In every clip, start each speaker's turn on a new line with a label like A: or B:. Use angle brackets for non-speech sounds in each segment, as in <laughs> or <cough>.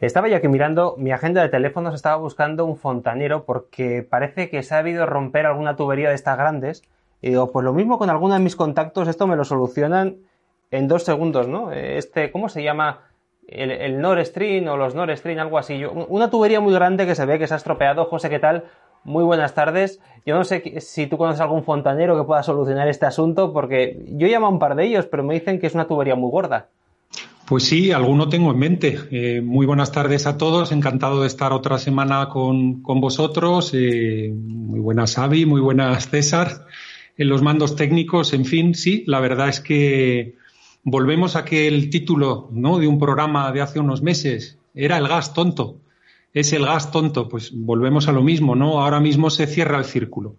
A: Estaba yo aquí mirando mi agenda de teléfonos, estaba buscando un fontanero porque parece que se ha habido romper alguna tubería de estas grandes. Y digo, pues lo mismo con alguno de mis contactos, esto me lo solucionan en dos segundos, ¿no? Este, ¿cómo se llama? El, el Nord Stream o los Nord Stream, algo así. Una tubería muy grande que se ve que se ha estropeado. José, ¿qué tal? Muy buenas tardes. Yo no sé si tú conoces algún fontanero que pueda solucionar este asunto, porque yo llamo a un par de ellos, pero me dicen que es una tubería muy gorda.
B: Pues sí, alguno tengo en mente. Eh, muy buenas tardes a todos. Encantado de estar otra semana con, vosotros. Eh, muy buenas, Avi. Muy buenas, César. En los mandos técnicos, en fin, sí, la verdad es que volvemos a que el título ¿no? de un programa de hace unos meses era el gas tonto. Es el gas tonto. Pues volvemos a lo mismo, ¿no? Ahora mismo se cierra el círculo.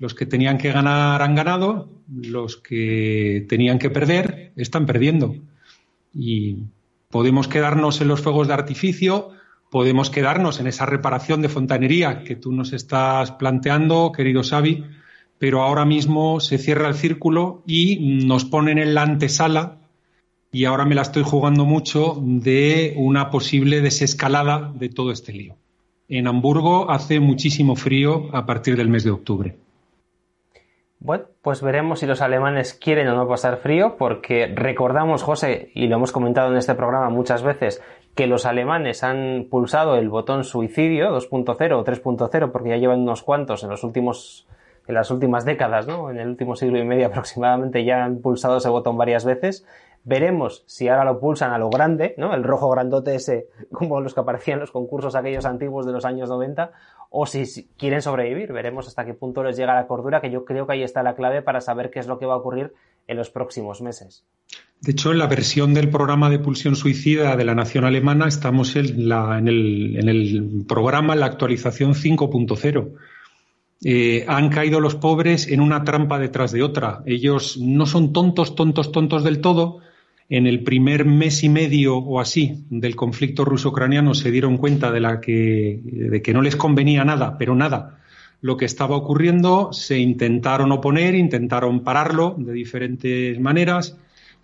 B: Los que tenían que ganar han ganado, los que tenían que perder están perdiendo y podemos quedarnos en los fuegos de artificio, podemos quedarnos en esa reparación de fontanería que tú nos estás planteando, querido Xavi, pero ahora mismo se cierra el círculo y nos ponen en la antesala y ahora me la estoy jugando mucho de una posible desescalada de todo este lío. En Hamburgo hace muchísimo frío a partir del mes de octubre.
A: Bueno, pues veremos si los alemanes quieren o no pasar frío, porque recordamos, José, y lo hemos comentado en este programa muchas veces, que los alemanes han pulsado el botón suicidio 2.0 o 3.0, porque ya llevan unos cuantos en los últimos en las últimas décadas, ¿no? En el último siglo y medio <laughs> aproximadamente ya han pulsado ese botón varias veces. Veremos si ahora lo pulsan a lo grande, ¿no? El rojo grandote ese, <laughs> como los que aparecían en los concursos aquellos antiguos de los años 90, o si quieren sobrevivir. Veremos hasta qué punto les llega la cordura, que yo creo que ahí está la clave para saber qué es lo que va a ocurrir en los próximos meses.
B: De hecho, en la versión del programa de pulsión suicida de la Nación Alemana estamos en, el, programa, la actualización 5.0. Eh, han caído los pobres en una trampa detrás de otra. Ellos no son tontos, tontos, tontos del todo, en el primer mes y medio o así del conflicto ruso-ucraniano se dieron cuenta de, la que, de que no les convenía nada, pero nada, lo que estaba ocurriendo, se intentaron oponer, intentaron pararlo de diferentes maneras,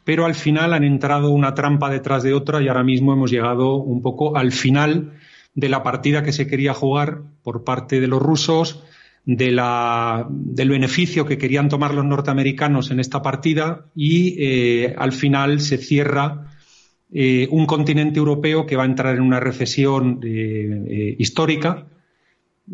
B: pero al final han entrado una trampa detrás de otra y ahora mismo hemos llegado un poco al final de la partida que se quería jugar por parte de los rusos de la, del beneficio que querían tomar los norteamericanos en esta partida y eh, al final se cierra eh, un continente europeo que va a entrar en una recesión eh, histórica.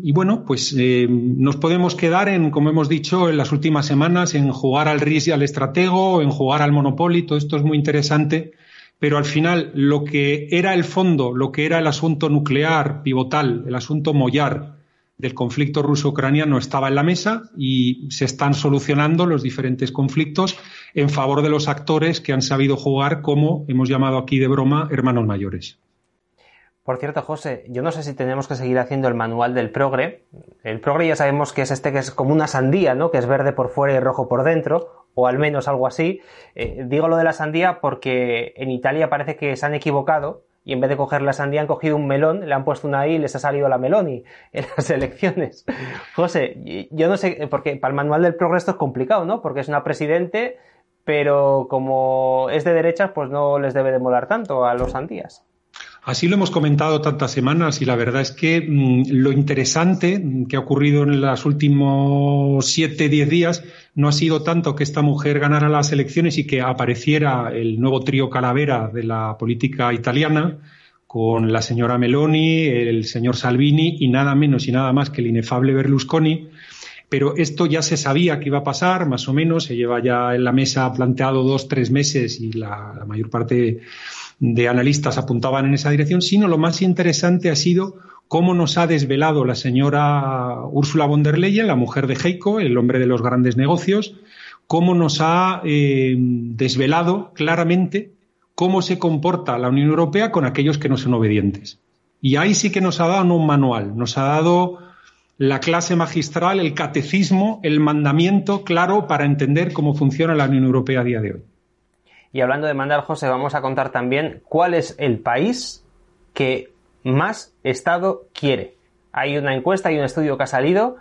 B: Y bueno, pues nos podemos quedar en, como hemos dicho en las últimas semanas, en jugar al RIS y al estratego, en jugar al Monopoly, todo esto es muy interesante, pero al final lo que era el fondo, lo que era el asunto nuclear pivotal, el asunto mollar, del conflicto ruso-ucraniano estaba en la mesa y se están solucionando los diferentes conflictos en favor de los actores que han sabido jugar como hemos llamado aquí de broma hermanos mayores.
A: Por cierto, José, yo no sé si tenemos que seguir haciendo el manual del progre. El progre ya sabemos que es este que es como una sandía, ¿no? Que es verde por fuera y rojo por dentro, o al menos algo así. Eh, digo lo de la sandía porque en Italia parece que se han equivocado y en vez de coger la sandía han cogido un melón, le han puesto una I y les ha salido la meloni <laughs> en las elecciones. José, yo no sé, porque para el manual del progreso es complicado, ¿no? Porque es una presidente, pero como es de derechas, pues no les debe de molar tanto a los sandías.
B: Así lo hemos comentado tantas semanas y la verdad es que mm, lo interesante que ha ocurrido en los últimos siete, diez días no ha sido tanto que esta mujer ganara las elecciones y que apareciera el nuevo trío calavera de la política italiana con la señora Meloni, el señor Salvini y nada menos y nada más que el inefable Berlusconi. Pero esto ya se sabía que iba a pasar, más o menos, se lleva ya en la mesa planteado dos, tres meses y la, la mayor parte de analistas apuntaban en esa dirección, sino lo más interesante ha sido cómo nos ha desvelado la señora Ursula von der Leyen, la mujer de Heiko, el hombre de los grandes negocios, cómo nos ha eh, desvelado claramente cómo se comporta la Unión Europea con aquellos que no son obedientes. Y ahí sí que nos ha dado un manual, nos ha dado la clase magistral, el catecismo, el mandamiento claro para entender cómo funciona la Unión Europea a día de hoy.
A: Y hablando de mandar, José, vamos a contar también cuál es el país que más Estado quiere. Hay una encuesta y un estudio que ha salido.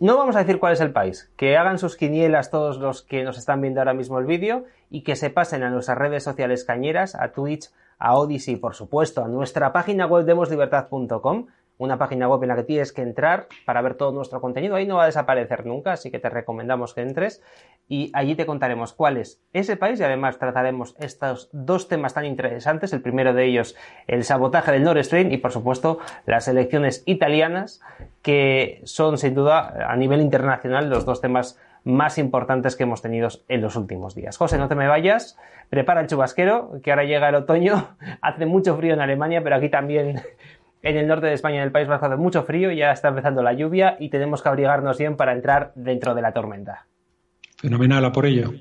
A: No vamos a decir cuál es el país. Que hagan sus quinielas todos los que nos están viendo ahora mismo el vídeo y que se pasen a nuestras redes sociales cañeras, a Twitch, a Odyssey, por supuesto, a nuestra página web demoslibertad.com una página web en la que tienes que entrar para ver todo nuestro contenido. Ahí no va a desaparecer nunca, así que te recomendamos que entres y allí te contaremos cuál es ese país y además trataremos estos dos temas tan interesantes. El primero de ellos, el sabotaje del Nord Stream y por supuesto las elecciones italianas, que son sin duda a nivel internacional los dos temas más importantes que hemos tenido en los últimos días. José, no te me vayas, prepara el chubasquero, que ahora llega el otoño, <laughs> hace mucho frío en Alemania, pero aquí también en el norte de España, en el País Vasco, hace mucho frío, ya está empezando la lluvia y tenemos que abrigarnos bien para entrar dentro de la tormenta.
B: Fenomenal, a por ello.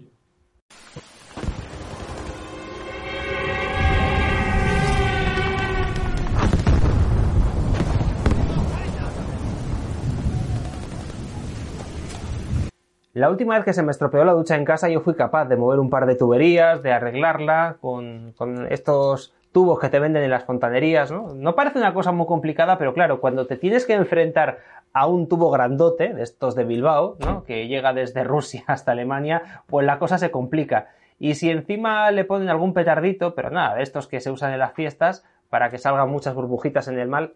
A: La última vez que se me estropeó la ducha en casa yo fui capaz de mover un par de tuberías, de arreglarla con, con estos tubos que te venden en las fontanerías, ¿no? No parece una cosa muy complicada, pero claro, cuando te tienes que enfrentar a un tubo grandote, de estos de Bilbao, ¿no? Que llega desde Rusia hasta Alemania, pues la cosa se complica. Y si encima le ponen algún petardito, pero nada, de estos que se usan en las fiestas, para que salgan muchas burbujitas en el mal,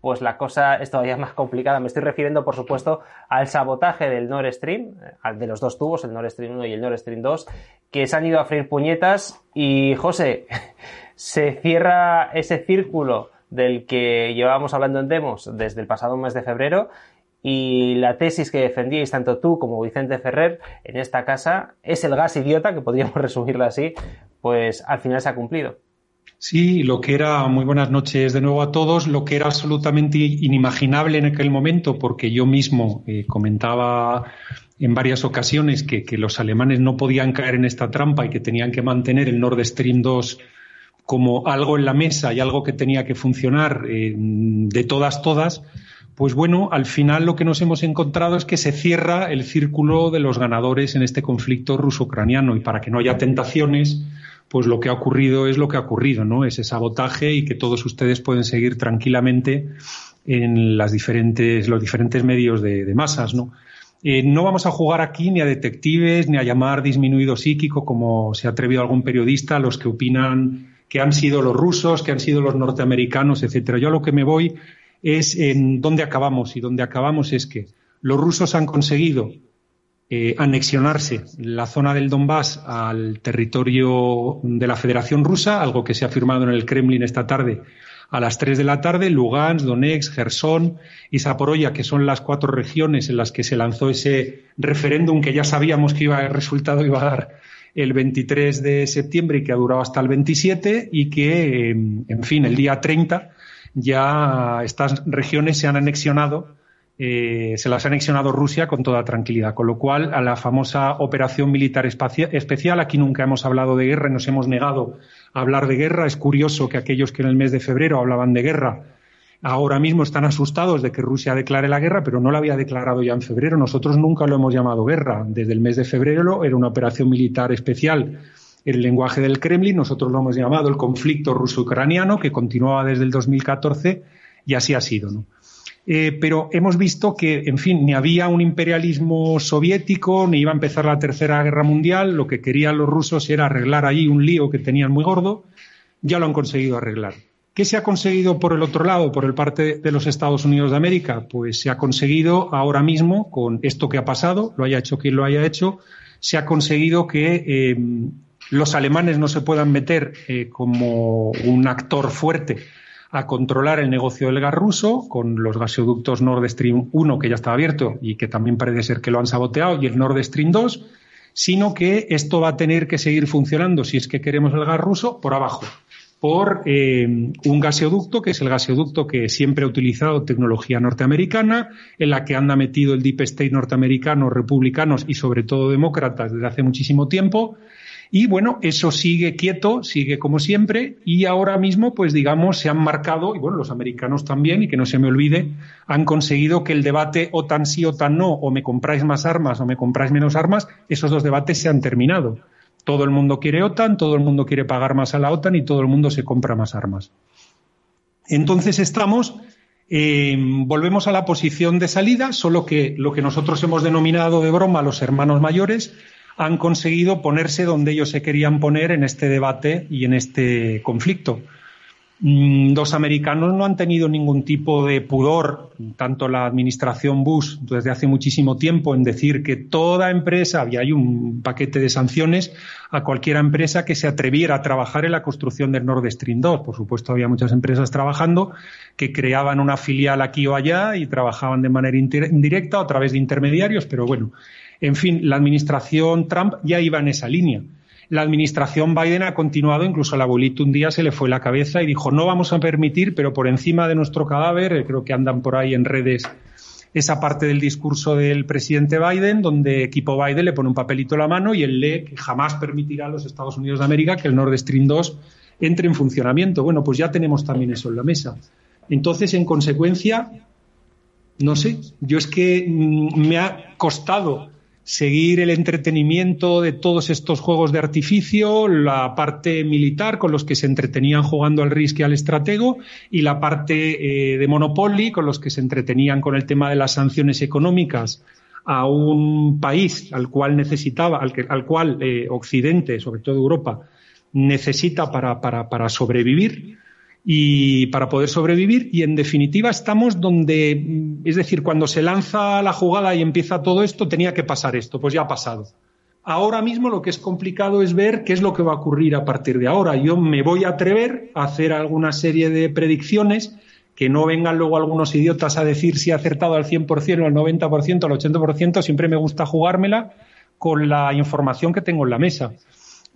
A: pues la cosa es todavía más complicada. Me estoy refiriendo, por supuesto, al sabotaje del Nord Stream, de los dos tubos, el Nord Stream 1 y el Nord Stream 2, que se han ido a freír puñetas. Y José, se cierra ese círculo del que llevábamos hablando en Demos desde el pasado mes de febrero y la tesis que defendíais tanto tú como Vicente Ferrer en esta casa es el gas idiota, que podríamos <laughs> resumirlo así, pues al final se ha cumplido.
B: Sí, lo que era, muy buenas noches de nuevo a todos, lo que era absolutamente inimaginable en aquel momento, porque yo mismo eh, comentaba en varias ocasiones que, que, los alemanes no podían caer en esta trampa y que tenían que mantener el Nord Stream 2 como algo en la mesa y algo que tenía que funcionar eh, de todas, todas, pues bueno, al final lo que nos hemos encontrado es que se cierra el círculo de los ganadores en este conflicto ruso-ucraniano y para que no haya tentaciones, pues lo que ha ocurrido es lo que ha ocurrido, ¿no? Ese sabotaje y que todos ustedes pueden seguir tranquilamente en las diferentes, los diferentes medios de, masas, ¿no? Eh, no vamos a jugar aquí ni a detectives ni a llamar disminuido psíquico, como se ha atrevido algún periodista, los que opinan que han sido los rusos, que han sido los norteamericanos, etcétera. Yo a lo que me voy es en dónde acabamos y dónde acabamos es que los rusos han conseguido eh, anexionarse la zona del Donbass al territorio de la Federación Rusa, algo que se ha firmado en el Kremlin esta tarde a las 3 de la tarde, Lugansk, Donetsk, Gerson y Zaporoya, que son las cuatro regiones en las que se lanzó ese referéndum que ya sabíamos que iba, el resultado iba a dar el 23 de septiembre y que ha durado hasta el 27 y que, en fin, el día 30 ya estas regiones se han anexionado, eh, se las ha anexionado Rusia con toda tranquilidad, con lo cual a la famosa operación militar especial, aquí nunca hemos hablado de guerra y nos hemos negado a hablar de guerra. Es curioso que aquellos que en el mes de febrero hablaban de guerra ahora mismo están asustados de que Rusia declare la guerra, pero no la había declarado ya en febrero. Nosotros nunca lo hemos llamado guerra. Desde el mes de febrero era una operación militar especial. El lenguaje del Kremlin, nosotros lo hemos llamado el conflicto ruso-ucraniano, que continuaba desde el 2014 y así ha sido. Eh, pero hemos visto que, en fin, ni había un imperialismo soviético, ni iba a empezar la Tercera Guerra Mundial. Lo que querían los rusos era arreglar allí un lío que tenían muy gordo. Ya lo han conseguido arreglar. ¿Qué se ha conseguido por el otro lado, por el parte de los Estados Unidos de América? Pues se ha conseguido ahora mismo, con esto que ha pasado, lo haya hecho quien lo haya hecho, se ha conseguido que eh, los alemanes no se puedan meter eh, como un actor fuerte a controlar el negocio del gas ruso con los gasoductos Nord Stream 1 que ya está abierto y que también parece ser que lo han saboteado y el Nord Stream 2, sino que esto va a tener que seguir funcionando si es que queremos el gas ruso por abajo por eh, un gaseoducto, que es el gaseoducto que siempre ha utilizado tecnología norteamericana, en la que anda metido el Deep State norteamericano, republicanos y sobre todo demócratas desde hace muchísimo tiempo. Y bueno, eso sigue quieto, sigue como siempre, y ahora mismo, pues digamos, se han marcado, y bueno, los americanos también, y que no se me olvide, han conseguido que el debate OTAN sí, OTAN no, o me compráis más armas o me compráis menos armas, esos dos debates se han terminado. Todo el mundo quiere OTAN, todo el mundo quiere pagar más a la OTAN y todo el mundo se compra más armas. Entonces estamos, eh, volvemos a la posición de salida, solo que lo que nosotros hemos denominado de broma los hermanos mayores han conseguido ponerse donde ellos se querían poner en este debate y en este conflicto. Mm, los americanos no han tenido ningún tipo de pudor, tanto la administración Bush desde hace muchísimo tiempo, en decir que toda empresa, hay un paquete de sanciones a cualquier empresa que se atreviera a trabajar en la construcción del Nord Stream 2. Por supuesto, había muchas empresas trabajando que creaban una filial aquí o allá y trabajaban de manera indirecta o a través de intermediarios, pero bueno, en fin, la administración Trump ya iba en esa línea la administración Biden ha continuado, incluso al abuelito un día se le fue la cabeza y dijo, no vamos a permitir, pero por encima de nuestro cadáver, eh, creo que andan por ahí en redes esa parte del discurso del presidente Biden, donde equipo Biden le pone un papelito a la mano y él lee que jamás permitirá a los Estados Unidos de América que el Nord Stream 2 entre en funcionamiento. Bueno, pues ya tenemos también eso en la mesa. Entonces, en consecuencia, no sé, yo es que mm, me ha costado seguir el entretenimiento de todos estos juegos de artificio, la parte militar con los que se entretenían jugando al Risk y al Estratego y la parte eh, de Monopoly con los que se entretenían con el tema de las sanciones económicas a un país al cual necesitaba, al, que, al cual eh, Occidente, sobre todo Europa, necesita para, para, para sobrevivir y para poder sobrevivir y en definitiva estamos donde, es decir, cuando se lanza la jugada y empieza todo esto, tenía que pasar esto, pues ya ha pasado. Ahora mismo lo que es complicado es ver qué es lo que va a ocurrir a partir de ahora. Yo me voy a atrever a hacer alguna serie de predicciones que no vengan luego algunos idiotas a decir si he acertado al 100% o al 90% al 80%, siempre me gusta jugármela con la información que tengo en la mesa.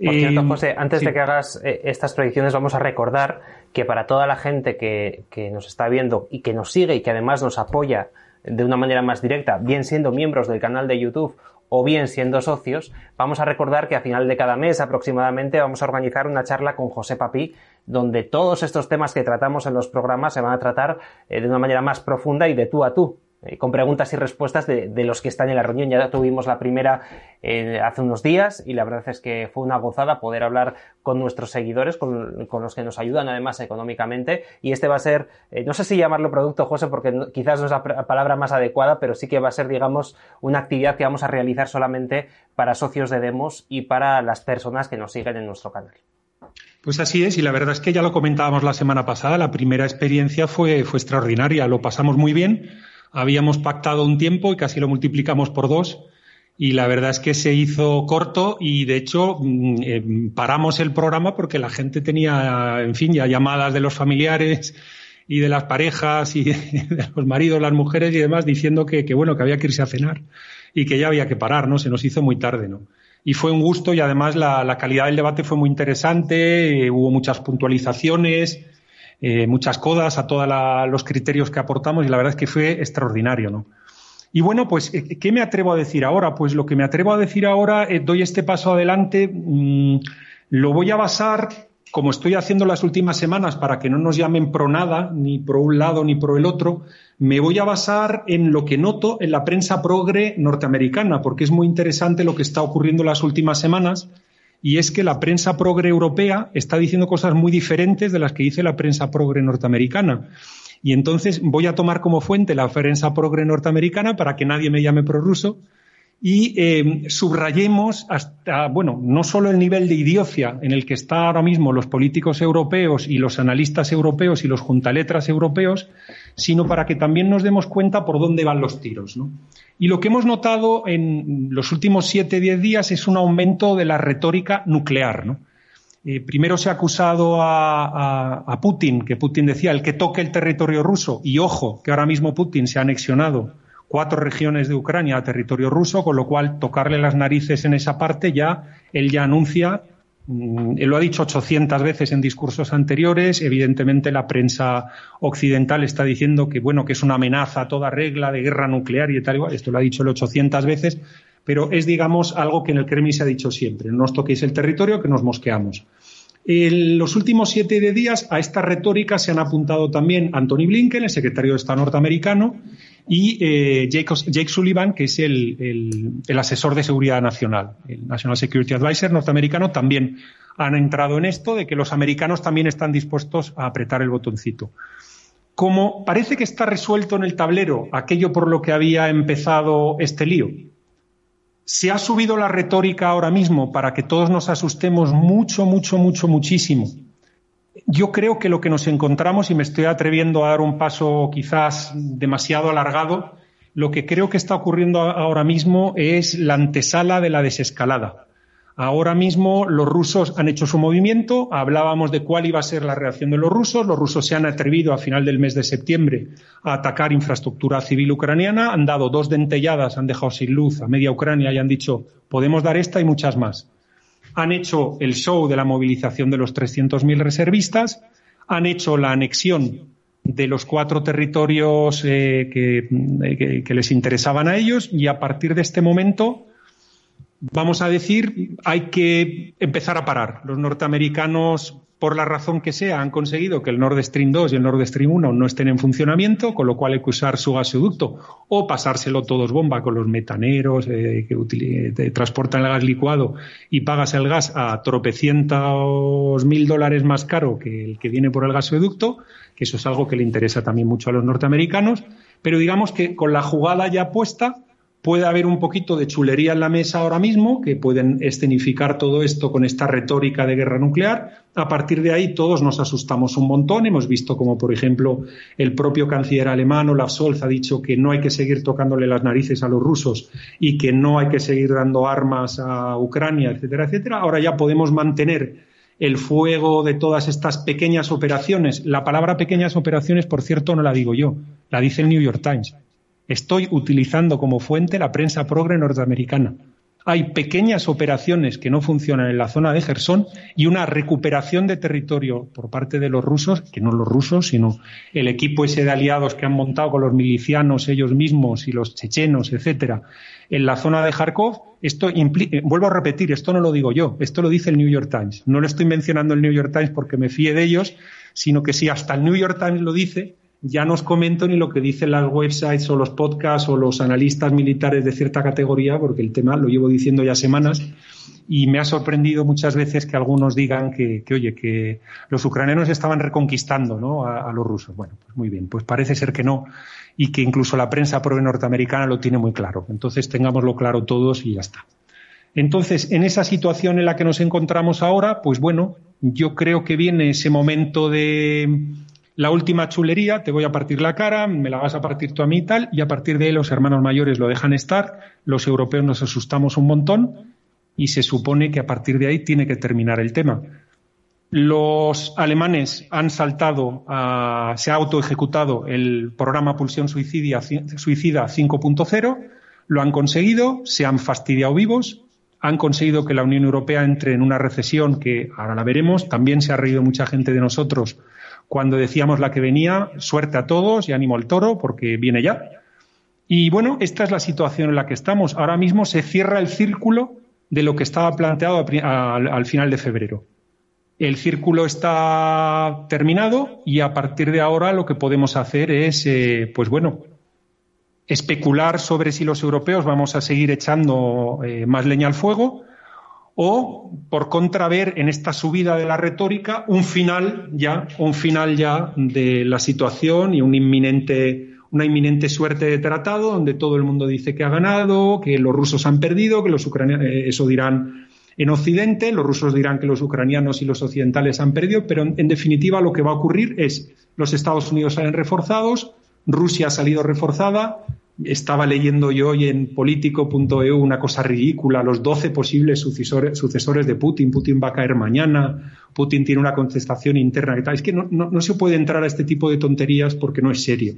A: Por cierto, eh, José, antes de que hagas eh, estas predicciones, vamos a recordar que para toda la gente que, que, nos está viendo y que nos sigue y que además nos apoya de una manera más directa, bien siendo miembros del canal de YouTube o bien siendo socios, vamos a recordar que a final de cada mes aproximadamente vamos a organizar una charla con José Papí, donde todos estos temas que tratamos en los programas se van a tratar eh, de una manera más profunda y de tú a tú. Eh, con preguntas y respuestas de, los que están en la reunión. Ya tuvimos la primera eh, hace unos días y la verdad es que fue una gozada poder hablar con nuestros seguidores, con, los que nos ayudan además económicamente. Y este va a ser, eh, no sé si llamarlo producto, José, porque quizás no es la palabra más adecuada, pero sí que va a ser, digamos, una actividad que vamos a realizar solamente para socios de Demos y para las personas que nos siguen en nuestro canal.
B: Pues así es, y la verdad es que ya lo comentábamos la semana pasada, la primera experiencia fue, fue extraordinaria, lo pasamos muy bien habíamos pactado un tiempo y casi lo multiplicamos por dos. Y la verdad es que se hizo corto y de hecho mm, eh, paramos el programa porque la gente tenía, en fin, ya llamadas de los familiares y de las parejas y <laughs> de los maridos, las mujeres y demás diciendo que, bueno, que había que irse a cenar y que ya había que parar, ¿no? Se nos hizo muy tarde, ¿no? Y fue un gusto y además la, calidad del debate fue muy interesante, eh, hubo muchas puntualizaciones, eh, muchas codas a todos los criterios que aportamos y la verdad es que fue extraordinario, ¿no? Y bueno, pues, eh, ¿qué me atrevo a decir ahora? Pues lo que me atrevo a decir ahora, eh, doy este paso adelante, mm, lo voy a basar, como estoy haciendo las últimas semanas, para que no nos llamen pro nada, ni pro un lado ni pro el otro, me voy a basar en lo que noto en la prensa progre norteamericana, porque es muy interesante lo que está ocurriendo en las últimas semanas y es que la prensa progre europea está diciendo cosas muy diferentes de las que dice la prensa progre norteamericana. Y entonces voy a tomar como fuente la prensa progre norteamericana para que nadie me llame prorruso y eh, subrayemos hasta, bueno, no solo el nivel de idiocia en el que están ahora mismo los políticos europeos y los analistas europeos y los juntaletras europeos, sino para que también nos demos cuenta por dónde van los tiros. ¿no? Y lo que hemos notado en los últimos siete, diez días es un aumento de la retórica nuclear. ¿no? Eh, primero se ha acusado a, a, Putin, que Putin decía el que toque el territorio ruso, y ojo, que ahora mismo Putin se ha anexionado cuatro regiones de Ucrania a territorio ruso, con lo cual tocarle las narices en esa parte ya, él ya anuncia Mm, lo ha dicho 800 veces en discursos anteriores. Evidentemente, la prensa occidental está diciendo que, bueno, que es una amenaza a toda regla de guerra nuclear y tal. Esto lo ha dicho él 800 veces, pero es, digamos, algo que en el Kremlin se ha dicho siempre. No os toquéis el territorio, que nos mosqueamos. En los últimos siete días a esta retórica se han apuntado también Anthony Blinken, el secretario de Estado norteamericano, y eh, Jake, Sullivan, que es el, asesor de seguridad nacional, el National Security Advisor norteamericano, también han entrado en esto de que los americanos también están dispuestos a apretar el botoncito. Como parece que está resuelto en el tablero aquello por lo que había empezado este lío, se ha subido la retórica ahora mismo para que todos nos asustemos mucho, mucho, mucho, muchísimo yo creo que lo que nos encontramos, y me estoy atreviendo a dar un paso quizás demasiado alargado, lo que creo que está ocurriendo ahora mismo es la antesala de la desescalada. Ahora mismo los rusos han hecho su movimiento, hablábamos de cuál iba a ser la reacción de los rusos, los rusos se han atrevido a final del mes de septiembre a atacar infraestructura civil ucraniana, han dado dos dentelladas, han dejado sin luz a media Ucrania y han dicho podemos dar esta y muchas más han hecho el show de la movilización de los 300.000 reservistas, han hecho la anexión de los cuatro territorios eh, que, que, les interesaban a ellos. Y a partir de este momento, vamos a decir, hay que empezar a parar. Los norteamericanos por la razón que sea, han conseguido que el Nord Stream 2 y el Nord Stream 1 no estén en funcionamiento, con lo cual hay que usar su gasoducto o pasárselo todos bomba con los metaneros eh, que transportan el gas licuado y pagas el gas a tropecientos mil dólares más caro que el que viene por el gasoducto, que eso es algo que le interesa también mucho a los norteamericanos, pero digamos que con la jugada ya puesta, Puede haber un poquito de chulería en la mesa ahora mismo, que pueden escenificar todo esto con esta retórica de guerra nuclear. A partir de ahí todos nos asustamos un montón. Hemos visto como, por ejemplo, el propio canciller alemán Olaf Scholz ha dicho que no hay que seguir tocándole las narices a los rusos y que no hay que seguir dando armas a Ucrania, etcétera, etcétera. Ahora ya podemos mantener el fuego de todas estas pequeñas operaciones. La palabra pequeñas operaciones, por cierto, no la digo yo, la dice el New York Times. Estoy utilizando como fuente la prensa progre norteamericana. Hay pequeñas operaciones que no funcionan en la zona de Gerson y una recuperación de territorio por parte de los rusos, que no los rusos, sino el equipo ese de aliados que han montado con los milicianos ellos mismos y los chechenos, etcétera, en la zona de Kharkov. Esto eh, vuelvo a repetir, esto no lo digo yo, esto lo dice el New York Times. No lo estoy mencionando el New York Times porque me fíe de ellos, sino que si hasta el New York Times lo dice, ya no os comento ni lo que dicen las websites o los podcasts o los analistas militares de cierta categoría, porque el tema lo llevo diciendo ya semanas y me ha sorprendido muchas veces que algunos digan que, oye, que los ucranianos estaban reconquistando ¿no? a, los rusos. Bueno, pues muy bien, pues parece ser que no y que incluso la prensa pro norteamericana lo tiene muy claro. Entonces tengámoslo claro todos y ya está. Entonces, en esa situación en la que nos encontramos ahora, pues bueno, yo creo que viene ese momento de, la última chulería, te voy a partir la cara, me la vas a partir tú a mí y tal, y a partir de ahí los hermanos mayores lo dejan estar, los europeos nos asustamos un montón y se supone que a partir de ahí tiene que terminar el tema. Los alemanes han saltado, se ha autoejecutado el programa Pulsión Suicida, Suicida 5.0, lo han conseguido, se han fastidiado vivos, han conseguido que la Unión Europea entre en una recesión que ahora la veremos, también se ha reído mucha gente de nosotros cuando decíamos la que venía, suerte a todos y ánimo al toro porque viene ya. Y bueno, esta es la situación en la que estamos. Ahora mismo se cierra el círculo de lo que estaba planteado al, final de febrero. El círculo está terminado y a partir de ahora lo que podemos hacer es, eh, pues bueno, especular sobre si los europeos vamos a seguir echando eh, más leña al fuego o por contra ver en esta subida de la retórica un final ya, un final ya de la situación y inminente, una inminente suerte de tratado donde todo el mundo dice que ha ganado, que los rusos han perdido, que los ucranianos, eh, eso dirán en Occidente, los rusos dirán que los ucranianos y los occidentales han perdido, pero en definitiva lo que va a ocurrir es los Estados Unidos salen reforzados, Rusia ha salido reforzada, estaba leyendo yo hoy en político.eu una cosa ridícula, los 12 posibles sucesores, de Putin, Putin va a caer mañana, Putin tiene una contestación interna que tal. Es que no, se puede entrar a este tipo de tonterías porque no es serio.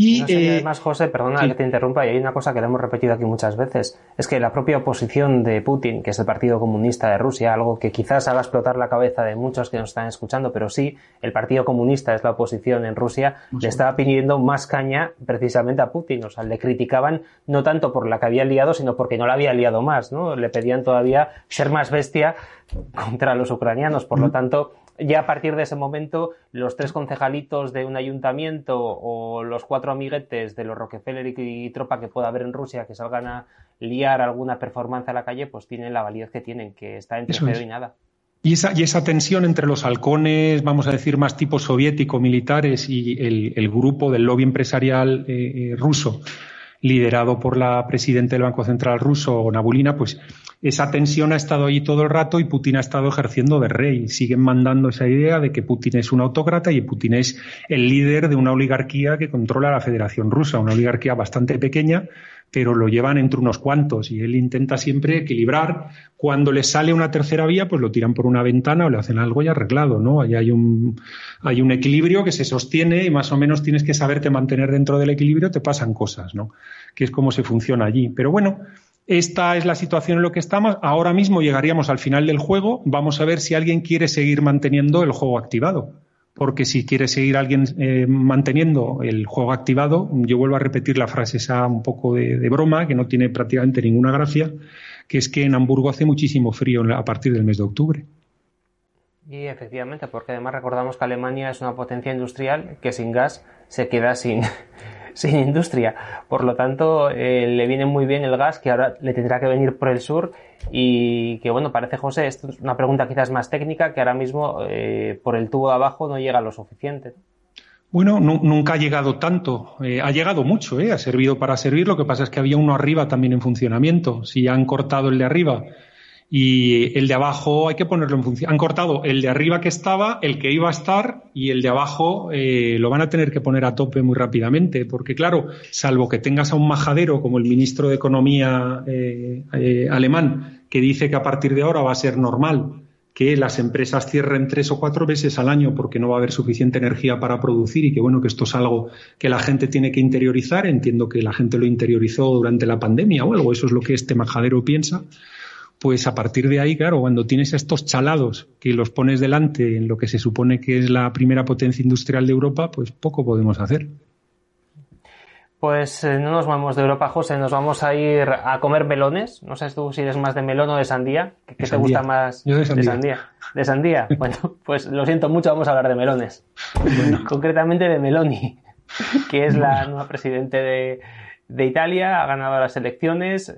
A: Y, eh, además, José, perdona que te interrumpa, y hay una cosa que le hemos repetido aquí muchas veces, es que la propia oposición de Putin, que es el Partido Comunista de Rusia, algo que quizás haga explotar la cabeza de muchos que nos están escuchando, pero sí, el Partido Comunista es la oposición en Rusia, le estaba pidiendo más caña precisamente a Putin, o sea, le criticaban no tanto por la que había liado, sino porque no la había liado más, ¿no? Le pedían todavía ser más bestia contra los ucranianos, por lo tanto, ya a partir de ese momento, los tres concejalitos de un ayuntamiento o los cuatro amiguetes de los Rockefeller y, tropa que pueda haber en Rusia que salgan a liar alguna performance a la calle, pues tienen la validez que tienen, que está entre cero y nada.
B: Y esa, y esa tensión entre los halcones, vamos a decir, más tipo soviético, militares, y el, grupo del lobby empresarial eh, eh, ruso, liderado por la presidenta del Banco Central ruso, Nabulina, pues esa tensión ha estado ahí todo el rato y Putin ha estado ejerciendo de rey. Siguen mandando esa idea de que Putin es un autócrata y Putin es el líder de una oligarquía que controla la Federación Rusa, una oligarquía bastante pequeña, pero lo llevan entre unos cuantos y él intenta siempre equilibrar. Cuando le sale una tercera vía, pues lo tiran por una ventana o le hacen algo y arreglado, ¿no? Ahí hay un, hay un equilibrio que se sostiene y más o menos tienes que saberte mantener dentro del equilibrio, te pasan cosas, ¿no? Que es como se funciona allí. Pero bueno, esta es la situación en la que estamos. Ahora mismo llegaríamos al final del juego. Vamos a ver si alguien quiere seguir manteniendo el juego activado. Porque si quiere seguir alguien eh, manteniendo el juego activado, yo vuelvo a repetir la frase esa un poco de, broma, que no tiene prácticamente ninguna gracia, que es que en Hamburgo hace muchísimo frío a partir del mes de octubre.
A: Y efectivamente, porque además recordamos que Alemania es una potencia industrial que sin gas se queda sin, <laughs> sin industria. Por lo tanto, eh, le viene muy bien el gas que ahora le tendrá que venir por el sur y que, bueno, parece, José, esto es una pregunta quizás más técnica que ahora mismo eh, por el tubo de abajo no llega lo suficiente.
B: Bueno, nunca ha llegado tanto. Eh, ha llegado mucho, ha servido para servir. Lo que pasa es que había uno arriba también en funcionamiento. Si han cortado el de arriba y el de abajo hay que ponerlo en función. Han cortado el de arriba que estaba, el que iba a estar y el de abajo eh, lo van a tener que poner a tope muy rápidamente, porque claro, salvo que tengas a un majadero como el ministro de Economía eh, eh, alemán que dice que a partir de ahora va a ser normal que las empresas cierren tres o cuatro veces al año porque no va a haber suficiente energía para producir y que bueno que esto es algo que la gente tiene que interiorizar. Entiendo que la gente lo interiorizó durante la pandemia o algo, eso es lo que este majadero piensa pues a partir de ahí, claro, cuando tienes estos chalados que los pones delante en lo que se supone que es la primera potencia industrial de Europa, pues poco podemos hacer.
A: Pues eh, no nos vamos de Europa, José, nos vamos a ir a comer melones. No sé tú si eres más de melón o de sandía. ¿Qué, te gusta más?
B: Yo de sandía.
A: de sandía. <laughs> bueno, pues lo siento mucho, vamos a hablar de melones. Concretamente de Meloni, que es la nueva presidente de, de Italia, ha ganado las elecciones,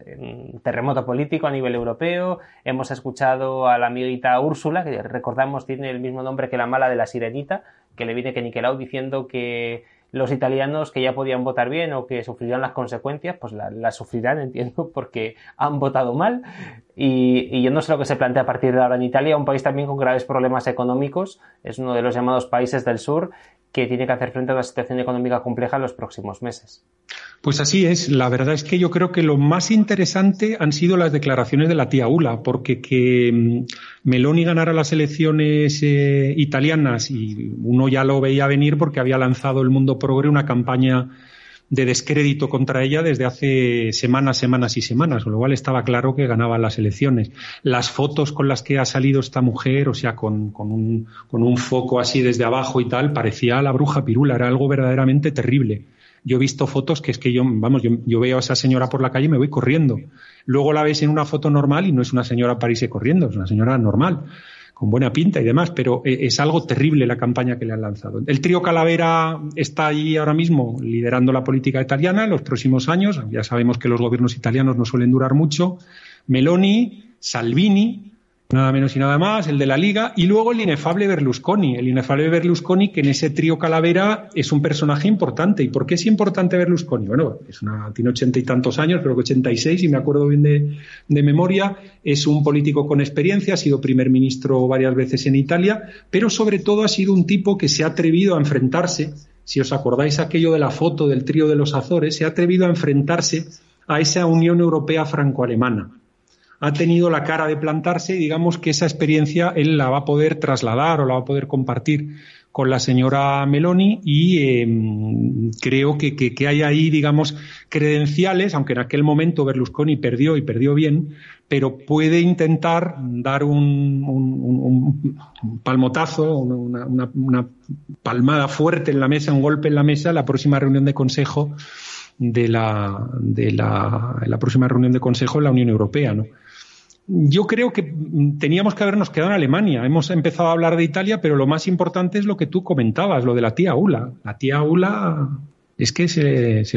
A: terremoto político a nivel europeo. Hemos escuchado a la amiguita Úrsula, que recordamos tiene el mismo nombre que la mala de la sirenita, que le viene que Niquelau diciendo que los italianos que ya podían votar bien o que sufrirán las consecuencias, pues las sufrirán, entiendo, porque han votado mal. Y, yo no sé lo que se plantea a partir de ahora en Italia, un país también con graves problemas económicos, es uno de los llamados países del sur, que tiene que hacer frente a una situación económica compleja en los próximos meses.
B: Pues así es. La verdad es que yo creo que lo más interesante han sido las declaraciones de la tía Ula, porque que mm, Meloni ganara las elecciones eh, italianas y uno ya lo veía venir porque había lanzado el Mundo Progre una campaña de descrédito contra ella desde hace semanas, semanas y semanas, con lo cual estaba claro que ganaba las elecciones. Las fotos con las que ha salido esta mujer, o sea, con, con, un, con un foco así desde abajo y tal, parecía la bruja pirula, era algo verdaderamente terrible. Yo he visto fotos que es que yo, vamos, yo, yo, veo a esa señora por la calle y me voy corriendo. Luego la ves en una foto normal y no es una señora París corriendo, es una señora normal con buena pinta y demás, pero eh, es algo terrible la campaña que le han lanzado. El trío Calavera está ahí ahora mismo liderando la política italiana en los próximos años. Ya sabemos que los gobiernos italianos no suelen durar mucho. Meloni, Salvini, nada menos y nada más, el de la Liga, y luego el inefable Berlusconi, el inefable Berlusconi que en ese trío Calavera es un personaje importante. ¿Y por qué es importante Berlusconi? Bueno, es una, tiene ochenta y tantos años, creo que ochenta y seis, y me acuerdo bien de, de memoria, es un político con experiencia, ha sido primer ministro varias veces en Italia, pero sobre todo ha sido un tipo que se ha atrevido a enfrentarse, si os acordáis aquello de la foto del trío de los Azores, se ha atrevido a enfrentarse a esa Unión Europea franco-alemana ha tenido la cara de plantarse digamos que esa experiencia él la va a poder trasladar o la va a poder compartir con la señora Meloni y em, creo que, que, hay ahí, digamos, credenciales, aunque en aquel momento Berlusconi perdió y perdió bien, pero puede intentar dar un, palmotazo, una, palmada fuerte en la mesa, un golpe en la mesa, la próxima reunión de consejo de la, de la, la próxima reunión de consejo de la Unión Europea, ¿no? Yo creo que teníamos que habernos quedado en Alemania. Hemos empezado a hablar de Italia, pero lo más importante es lo que tú comentabas, lo de la tía Ula. La tía Ula es que se,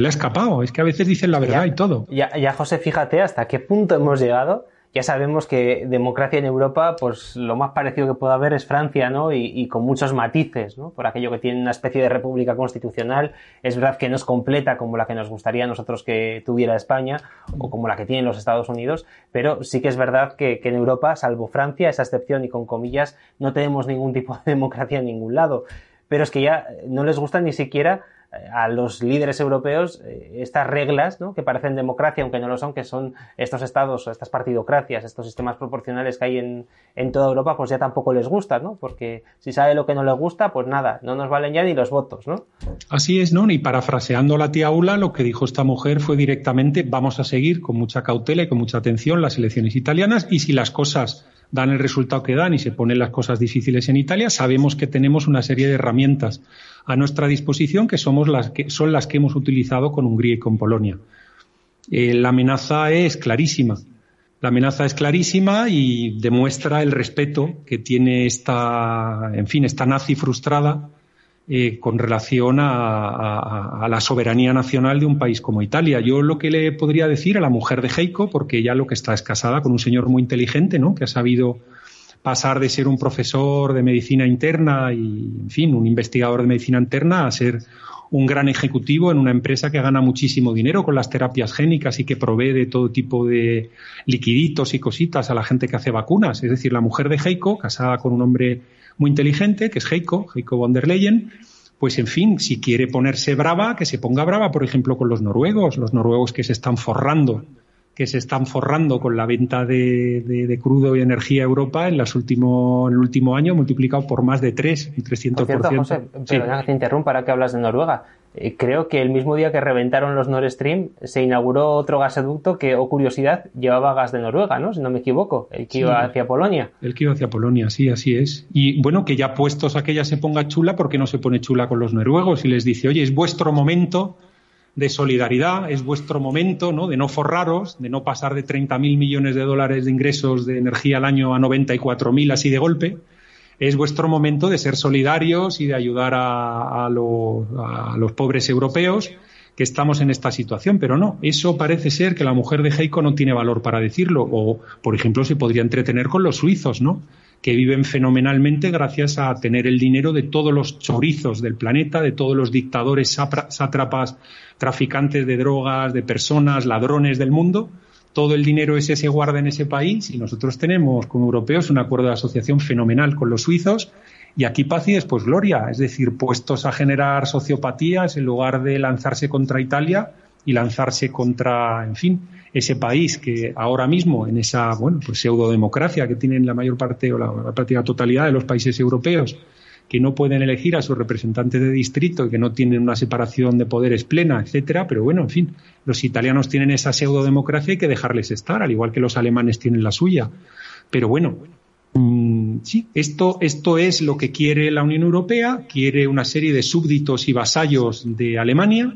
B: le ha escapado, es que a veces dicen la verdad y todo.
A: Ya, ya, José, fíjate hasta qué punto hemos llegado ya sabemos que democracia en Europa, pues lo más parecido que puede haber es Francia, ¿no? Y, con muchos matices, ¿no? Por aquello que tiene una especie de república constitucional, es verdad que no es completa como la que nos gustaría a nosotros que tuviera España o como la que tienen los Estados Unidos, pero sí que es verdad que, que en Europa, salvo Francia, esa excepción y con comillas, no tenemos ningún tipo de <laughs> democracia en ningún lado. Pero es que ya no les gusta ni siquiera a los líderes europeos eh, estas reglas, ¿no? que parecen democracia, aunque no lo son, que son estos estados, estas partidocracias, estos sistemas proporcionales que hay en, en toda Europa, pues ya tampoco les gusta, ¿no? Porque si sabe lo que no les gusta, pues nada, no nos valen ya ni los votos, ¿no?
B: Así es, ¿no? Y parafraseando a la tía Ula, lo que dijo esta mujer fue directamente, vamos a seguir con mucha cautela y con mucha atención las elecciones italianas y si las cosas dan el resultado que dan y se ponen las cosas difíciles en Italia, sabemos que tenemos una serie de herramientas a nuestra disposición que, somos las que son las que hemos utilizado con Hungría y con Polonia. Eh, la amenaza es clarísima. La amenaza es clarísima y demuestra el respeto que tiene esta, en fin, esta nazi frustrada eh, con relación a, la soberanía nacional de un país como Italia. Yo lo que le podría decir a la mujer de Heiko, porque ella lo que está es casada con un señor muy inteligente, ¿no? Que ha sabido pasar de ser un profesor de medicina interna y, en fin, un investigador de medicina interna a ser un gran ejecutivo en una empresa que gana muchísimo dinero con las terapias génicas y que provee de todo tipo de liquiditos y cositas a la gente que hace vacunas. Es decir, la mujer de Heiko, casada con un hombre muy inteligente, que es Heiko, Heiko von der Leyen, pues en fin, si quiere ponerse brava, que se ponga brava, por ejemplo, con los noruegos, los noruegos que se están forrando que se están forrando con la venta de, crudo y energía a Europa en, los últimos, en el último año, multiplicado por más de 3, 300%. Por cierto,
A: José, que te interrumpa ahora que hablas de Noruega. Eh, creo que el mismo día que reventaron los Nord Stream se inauguró otro gasoducto que, o curiosidad, llevaba gas de Noruega, ¿no? Si no me equivoco, el que iba hacia Polonia.
B: El que iba hacia Polonia, sí, así es. Y bueno, que ya puestos a que ella se ponga chula, ¿por qué no se pone chula con los noruegos? Y les dice, oye, es vuestro momento de solidaridad, es vuestro momento ¿no? de no forraros, de no pasar de 30.000 millones de dólares de ingresos de energía al año a 94.000 así de golpe. Es vuestro momento de ser solidarios y de ayudar a, los, pobres europeos que estamos en esta situación, pero no, eso parece ser que la mujer de Heiko no tiene valor para decirlo, o por ejemplo se podría entretener con los suizos, ¿no? Que viven fenomenalmente gracias a tener el dinero de todos los chorizos del planeta, de todos los dictadores, sátrapas, traficantes de drogas, de personas, ladrones del mundo. Todo el dinero ese se guarda en ese país y nosotros tenemos como europeos un acuerdo de asociación fenomenal con los suizos y aquí paz y después gloria, es decir, puestos a generar sociopatías en lugar de lanzarse contra Italia y lanzarse contra, en fin, ese país que ahora mismo en esa bueno pues pseudodemocracia que tienen la mayor parte o la, práctica totalidad de los países europeos que no pueden elegir a sus representantes de distrito y que no tienen una separación de poderes plena, etcétera, pero bueno, en fin, los italianos tienen esa pseudodemocracia y hay que dejarles estar, al igual que los alemanes tienen la suya. Pero bueno, mm, sí, esto, esto es lo que quiere la Unión Europea, quiere una serie de súbditos y vasallos de Alemania,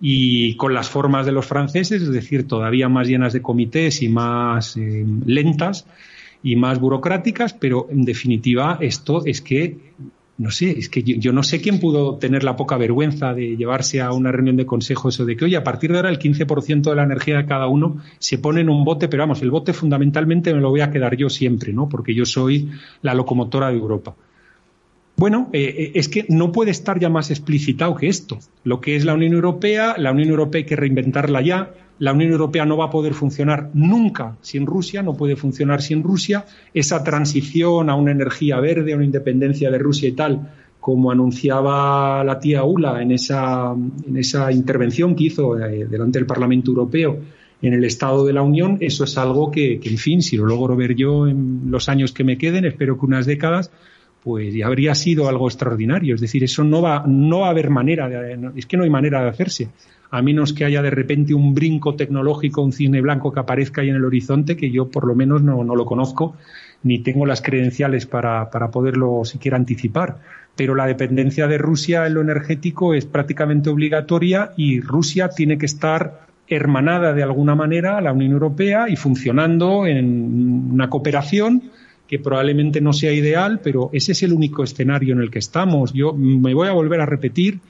B: y con las formas de los franceses, es decir, todavía más llenas de comités y más eh, lentas y más burocráticas, pero en definitiva esto es que, no sé, es que yo, no sé quién pudo tener la poca vergüenza de llevarse a una reunión de consejo eso de que, oye, a partir de ahora el 15% de la energía de cada uno se pone en un bote, pero vamos, el bote fundamentalmente me lo voy a quedar yo siempre, ¿no? Porque yo soy la locomotora de Europa. Bueno, eh, eh, es que no puede estar ya más explicitado que esto. Lo que es la Unión Europea, la Unión Europea hay que reinventarla ya. La Unión Europea no va a poder funcionar nunca sin Rusia, no puede funcionar sin Rusia. Esa transición a una energía verde, a una independencia de Rusia y tal, como anunciaba la tía Ula en esa, en esa intervención que hizo eh, delante del Parlamento Europeo en el Estado de la Unión, eso es algo que, en fin, si lo logro ver yo en los años que me queden, espero que unas décadas, pues ya habría sido algo extraordinario. Es decir, eso no va, no va a haber manera, de, es que no hay manera de hacerse, a menos que haya de repente un brinco tecnológico, un cine blanco que aparezca ahí en el horizonte, que yo por lo menos no, no lo conozco, ni tengo las credenciales para, para poderlo siquiera anticipar. Pero la dependencia de Rusia en lo energético es prácticamente obligatoria y Rusia tiene que estar hermanada de alguna manera a la Unión Europea y funcionando en una cooperación que probablemente no sea ideal, pero ese es el único escenario en el que estamos. Yo me voy a volver a repetir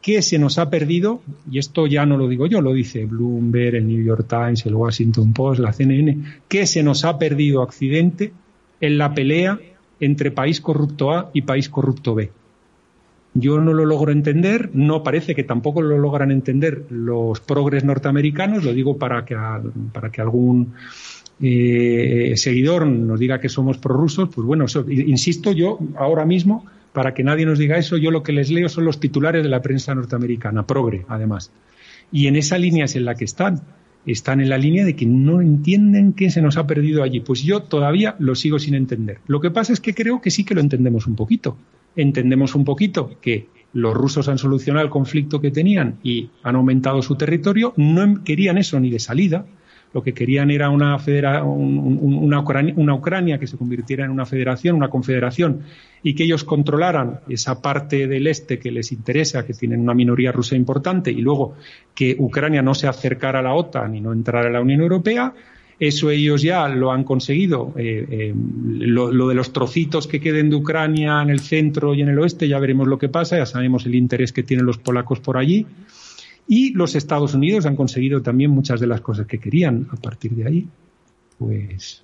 B: que se nos ha perdido, y esto ya no lo digo yo, lo dice Bloomberg, el New York Times, el Washington Post, la CNN, que se nos ha perdido accidente en la pelea entre país corrupto A y país corrupto B. Yo no lo logro entender, no parece que tampoco lo logran entender los progres norteamericanos, lo digo para que, para que algún eh, seguidor nos diga que somos prorrusos, pues bueno, insisto yo ahora mismo, para que nadie nos diga eso, yo lo que les leo son los titulares de la prensa norteamericana, progre además. Y en esa línea es en la que están. Están en la línea de que no entienden qué se nos ha perdido allí. Pues yo todavía lo sigo sin entender. Lo que pasa es que creo que sí que lo entendemos un poquito entendemos un poquito que los rusos han solucionado el conflicto que tenían y han aumentado su territorio, no querían eso ni de salida, lo que querían era una, Ucrania, una, Ucrania, que se convirtiera en una federación, una confederación, y que ellos controlaran esa parte del este que les interesa, que tienen una minoría rusa importante, y luego que Ucrania no se acercara a la OTAN y no entrara a la Unión Europea, eso ellos ya lo han conseguido. Eh, eh, lo, de los trocitos que queden de Ucrania en el centro y en el oeste, ya veremos lo que pasa, ya sabemos el interés que tienen los polacos por allí. Y los Estados Unidos han conseguido también muchas de las cosas que querían. A partir de ahí, pues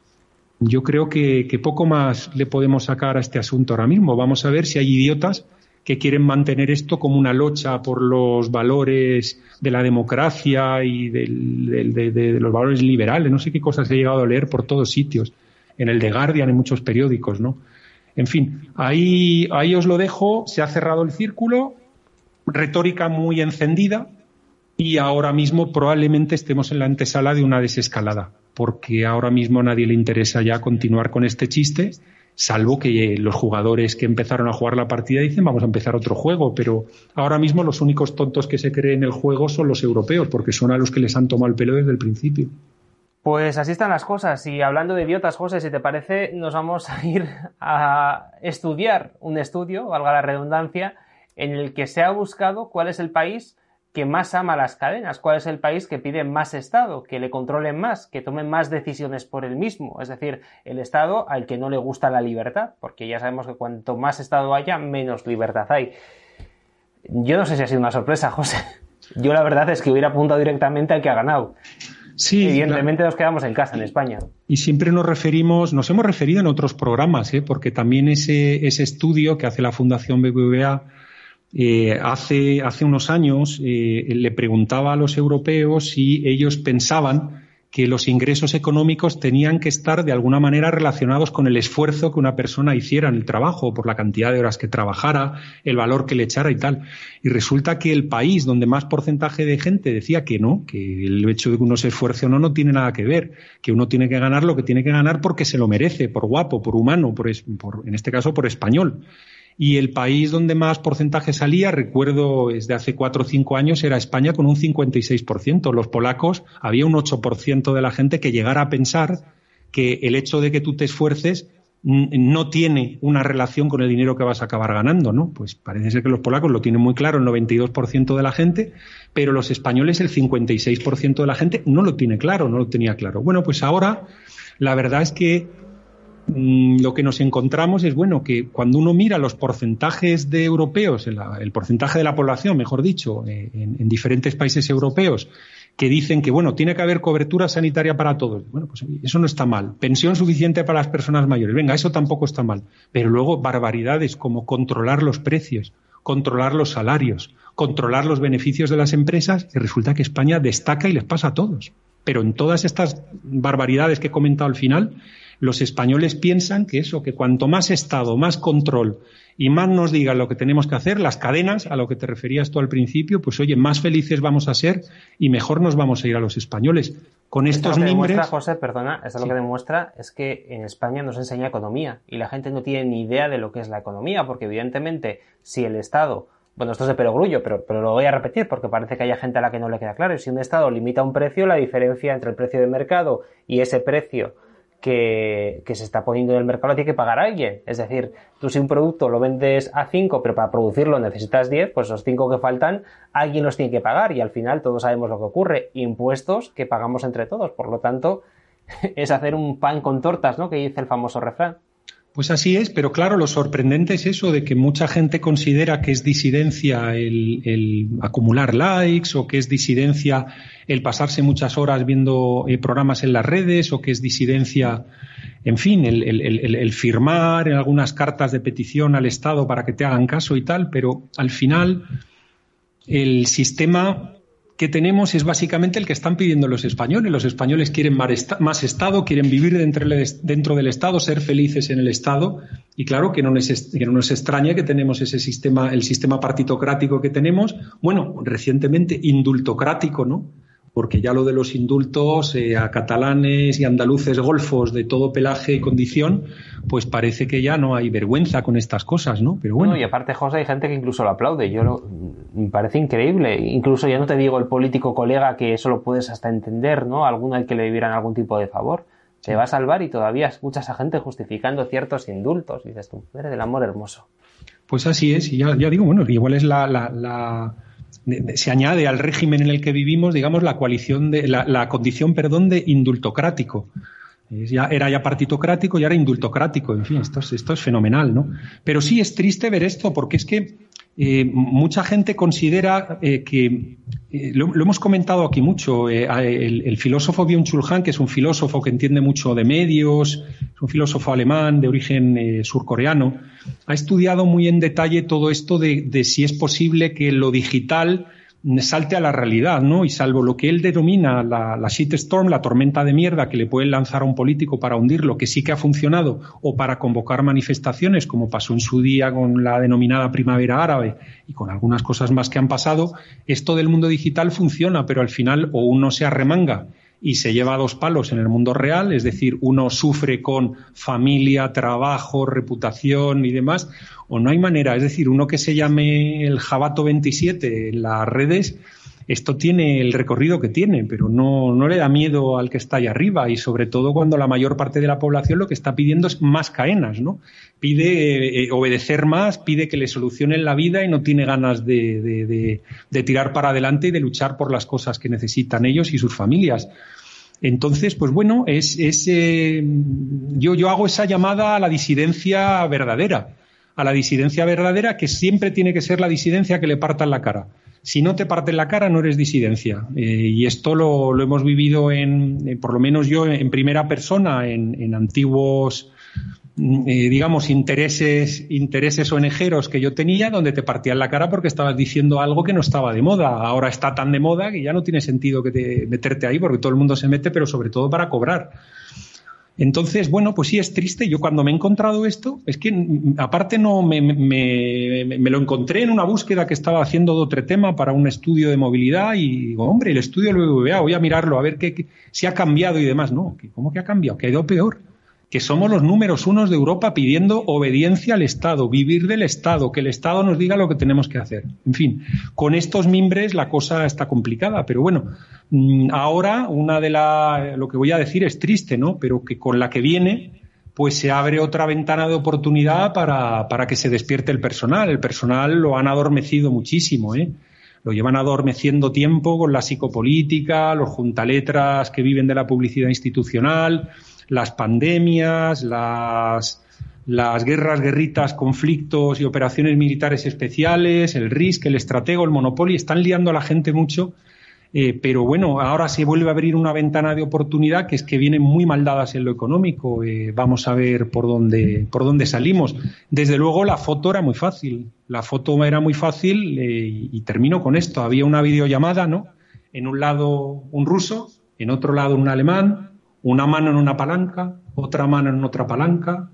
B: yo creo que poco más le podemos sacar a este asunto ahora mismo. Vamos a ver si hay idiotas que quieren mantener esto como una locha por los valores de la democracia y de, los valores liberales. No sé qué cosas he llegado a leer por todos sitios, en el The Guardian, en muchos periódicos, ¿no? En fin, ahí, ahí os lo dejo, se ha cerrado el círculo, retórica muy encendida y ahora mismo probablemente estemos en la antesala de una desescalada, porque ahora mismo a nadie le interesa ya continuar con este chiste salvo que los jugadores que empezaron a jugar la partida dicen vamos a empezar otro juego, pero ahora mismo los únicos tontos que se creen en el juego son los europeos, porque son a los que les han tomado el pelo desde el principio.
A: Pues así están las cosas. Y hablando de idiotas, José, si te parece, nos vamos a ir a estudiar un estudio, valga la redundancia, en el que se ha buscado cuál es el país que más ama las cadenas, cuál es el país que pide más Estado, que le controlen más, que tomen más decisiones por él mismo, es decir, el Estado al que no le gusta la libertad, porque ya sabemos que cuanto más Estado haya, menos libertad hay. Yo no sé si ha sido una sorpresa, <laughs> José. Yo la verdad es que hubiera apuntado directamente al que ha ganado. Sí, Evidentemente nos quedamos en casa, en España.
B: Y siempre nos referimos, nos hemos referido en otros programas, ¿eh? porque también ese, ese estudio que hace la Fundación BBVA eh, hace, hace unos años eh, le preguntaba a los europeos si ellos pensaban que los ingresos económicos tenían que estar de alguna manera relacionados con el esfuerzo que una persona hiciera en el trabajo, por la cantidad de horas que trabajara, el valor que le echara y tal. Y resulta que el país donde más porcentaje de gente decía que no, que el hecho de que uno se esfuerce o no no tiene nada que ver, que uno tiene que ganar lo que tiene que ganar porque se lo merece, por guapo, por humano, por, por en este caso por español. Y el país donde más porcentaje salía, recuerdo desde hace cuatro o cinco años, era España con un 56%. Los polacos, había un 8% de la gente que llegara a pensar que el hecho de que tú te esfuerces no tiene una relación con el dinero que vas a acabar ganando, ¿no? Pues parece ser que los polacos lo tienen muy claro, el 92% de la gente, pero los españoles, el 56% de la gente, no lo tiene claro, no lo tenía claro. Bueno, pues ahora la verdad es que Mm, lo que nos encontramos es bueno que cuando uno mira los porcentajes de europeos, el, porcentaje de la población, mejor dicho, eh, en, diferentes países europeos, que dicen que bueno, tiene que haber cobertura sanitaria para todos. Bueno, pues eso no está mal. Pensión suficiente para las personas mayores. Venga, eso tampoco está mal. Pero luego barbaridades como controlar los precios, controlar los salarios, controlar los beneficios de las empresas, y resulta que España destaca y les pasa a todos. Pero en todas estas barbaridades que he comentado al final, los españoles piensan que eso, que cuanto más Estado, más control y más nos digan lo que tenemos que hacer, las cadenas, a lo que te referías tú al principio, pues oye, más felices vamos a ser y mejor nos vamos a ir a los españoles. Con estos
A: esto
B: lo
A: demuestra, José, perdona, esto lo que demuestra es que en España nos enseña economía y la gente no tiene ni idea de lo que es la economía, porque evidentemente si el Estado bueno, esto es de perogrullo, pero, pero lo voy a repetir porque parece que hay gente a la que no le queda claro. Si un Estado limita un precio, la diferencia entre el precio de mercado y ese precio que, se está poniendo en el mercado lo tiene que pagar alguien. Es decir, tú si un producto lo vendes a 5, pero para producirlo necesitas 10, pues los 5 que faltan, alguien los tiene que pagar y al final todos sabemos lo que ocurre. Impuestos que pagamos entre todos. Por lo tanto, <laughs> es hacer un pan con tortas, ¿no? Que dice el famoso refrán.
B: Pues así es, pero claro, lo sorprendente es eso de que mucha gente considera que es disidencia el, acumular likes o que es disidencia el pasarse muchas horas viendo eh, programas en las redes o que es disidencia, en fin, el, firmar en algunas cartas de petición al Estado para que te hagan caso y tal, pero al final el sistema que tenemos es básicamente el que están pidiendo los españoles. Los españoles quieren más Estado, quieren vivir dentro del Estado, ser felices en el Estado. Y claro que no nos, extraña que tenemos ese sistema, el sistema partitocrático que tenemos, bueno, recientemente indultocrático, ¿no? Porque ya lo de los indultos eh, a catalanes y andaluces golfos de todo pelaje y condición, pues parece que ya no hay vergüenza con estas cosas, ¿no?
A: Pero bueno. y aparte, José, hay gente que incluso lo aplaude. Yo lo, me parece increíble. Incluso ya no te digo el político colega que eso lo puedes hasta entender, ¿no? Alguno al que le debieran algún tipo de favor. Se va a salvar y todavía escuchas a gente justificando ciertos indultos. Y dices tú, eres del amor hermoso.
B: Pues así es, y ya, digo, bueno, igual es la se añade al régimen en el que vivimos, digamos, la coalición de la, condición, perdón, de indultocrático. Ya, era ya partitocrático y ahora indultocrático. En fin, esto es, esto es fenomenal, ¿no? Pero sí es triste ver esto, porque es que eh, mucha gente considera eh, que, eh, lo, hemos comentado aquí mucho, el, filósofo Byung-Chul Han, que es un filósofo que entiende mucho de medios, es un filósofo alemán de origen surcoreano, ha estudiado muy en detalle todo esto de si es posible que lo digital salte a la realidad, ¿no? Y salvo lo que él denomina la, shitstorm, la tormenta de mierda que le pueden lanzar a un político para hundirlo, que sí que ha funcionado, o para convocar manifestaciones, como pasó en su día con la denominada primavera árabe y con algunas cosas más que han pasado, esto del mundo digital funciona, pero al final o uno se arremanga y se lleva dos palos en el mundo real, es decir, uno sufre con familia, trabajo, reputación y demás, o no hay manera, es decir, uno que se llame el Jabato 27 en las redes, esto tiene el recorrido que tiene, pero no, no le da miedo al que está ahí arriba y sobre todo cuando la mayor parte de la población lo que está pidiendo es más caenas, ¿no? Pide eh, obedecer más, pide que le solucionen la vida y no tiene ganas de, de, tirar para adelante y de luchar por las cosas que necesitan ellos y sus familias. Entonces, pues bueno, es, es eh, yo, yo hago esa llamada a la disidencia verdadera, a la disidencia verdadera que siempre tiene que ser la disidencia que le partan la cara si no te parten la cara no eres disidencia. Eh, y esto lo, hemos vivido en, eh, por lo menos yo, en primera persona, en, antiguos, mm, eh, digamos, intereses, intereses ONGeros que yo tenía, donde te partían la cara porque estabas diciendo algo que no estaba de moda. Ahora está tan de moda que ya no tiene sentido que te, meterte ahí porque todo el mundo se mete, pero sobre todo para cobrar. Entonces, bueno, pues sí es triste. Yo cuando me he encontrado esto, es que mm, aparte no me, lo encontré en una búsqueda que estaba haciendo de otro tema para un estudio de movilidad y digo, hombre, el estudio del BBVA, voy a mirarlo a ver qué, si ha cambiado y demás. No, ¿cómo que ha cambiado? Que ha ido peor que somos los números unos de Europa pidiendo obediencia al Estado, vivir del Estado, que el Estado nos diga lo que tenemos que hacer. En fin, con estos mimbres la cosa está complicada, pero bueno, mm, ahora una de las, lo que voy a decir es triste, ¿no? Pero que con la que viene, pues se abre otra ventana de oportunidad para, para que se despierte el personal. El personal lo han adormecido muchísimo, ¿eh? lo llevan adormeciendo tiempo con la psicopolítica, los juntaletras que viven de la publicidad institucional, las pandemias, las, guerras, guerritas, conflictos y operaciones militares especiales, el RISC, el estratego, el monopolio, están liando a la gente mucho. Eh, pero bueno, ahora se vuelve a abrir una ventana de oportunidad que es que vienen muy mal dadas en lo económico. Eh, vamos a ver por dónde, por dónde salimos. Desde luego la foto era muy fácil. La foto era muy fácil eh, y termino con esto. Había una videollamada, ¿no? En un lado un ruso, en otro lado un alemán, una mano en una palanca, otra mano en otra palanca.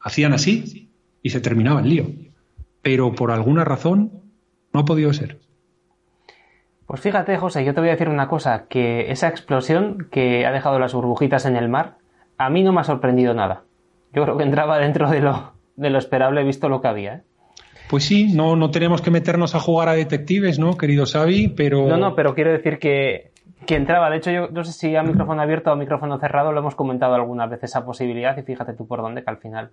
B: Hacían así y se terminaba el lío. Pero por alguna razón no ha podido ser.
A: Pues fíjate, José, yo te voy a decir una cosa, que esa explosión que ha dejado las burbujitas en el mar, a mí no me ha sorprendido nada. Yo creo que entraba dentro de lo, de lo esperable visto lo que había. ¿eh?
B: Pues sí, no, no tenemos que meternos a jugar a detectives, ¿no, querido Xavi? Pero...
A: No, no, pero quiero decir que, que entraba. De hecho, yo no sé si a micrófono abierto o a micrófono cerrado lo hemos comentado algunas veces esa posibilidad y fíjate tú por dónde que al final,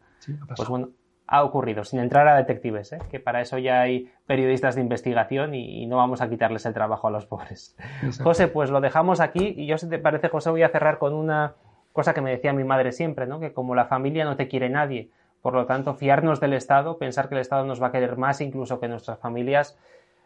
A: pues bueno, ha ocurrido, sin entrar a detectives, ¿eh? que para eso ya hay periodistas de investigación y, no vamos a quitarles el trabajo a los pobres. José, pues lo dejamos aquí y yo, si te parece, José, voy a cerrar con una cosa que me decía mi madre siempre, ¿no? que como la familia no te quiere nadie, por lo tanto, fiarnos del Estado, pensar que el Estado nos va a querer más incluso que nuestras familias,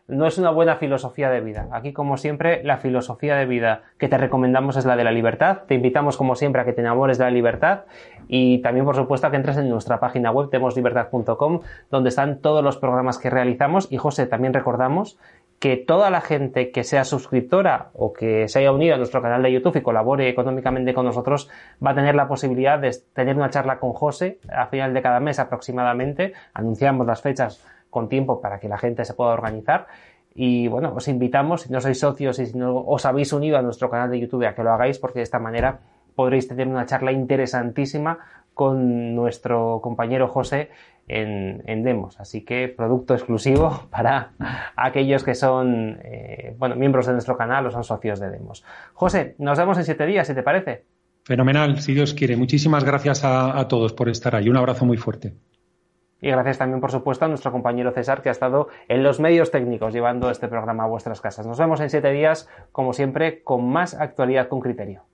A: no es una buena filosofía de vida. Aquí, como siempre, la filosofía de vida que te recomendamos es la de la libertad. Te invitamos, como siempre, a que te enamores de la libertad y también, por supuesto, a que entres en nuestra página web, demoslibertad.com, donde están todos los programas que realizamos. Y, José, también recordamos que toda la gente que sea suscriptora o que se haya unido a nuestro canal de YouTube y colabore económicamente con nosotros va a tener la posibilidad de tener una charla con José a final de cada mes aproximadamente. Anunciamos las fechas con tiempo para que la gente se pueda organizar. Y bueno, os invitamos, si no sois socios y si no os habéis unido a nuestro canal de YouTube, a que lo hagáis, porque de esta manera podréis tener una charla interesantísima con nuestro compañero José en, Demos. Así que producto exclusivo <laughs> para aquellos que son eh, bueno, miembros de nuestro canal o son socios de Demos. José, nos vemos en siete días, si te parece.
B: Fenomenal, si Dios quiere. Muchísimas gracias a todos por estar ahí. Un abrazo muy fuerte.
A: Y gracias también, por supuesto, a nuestro compañero César, que ha estado en los medios técnicos llevando este programa a vuestras casas. Nos vemos en siete días, como siempre, con más actualidad con criterio.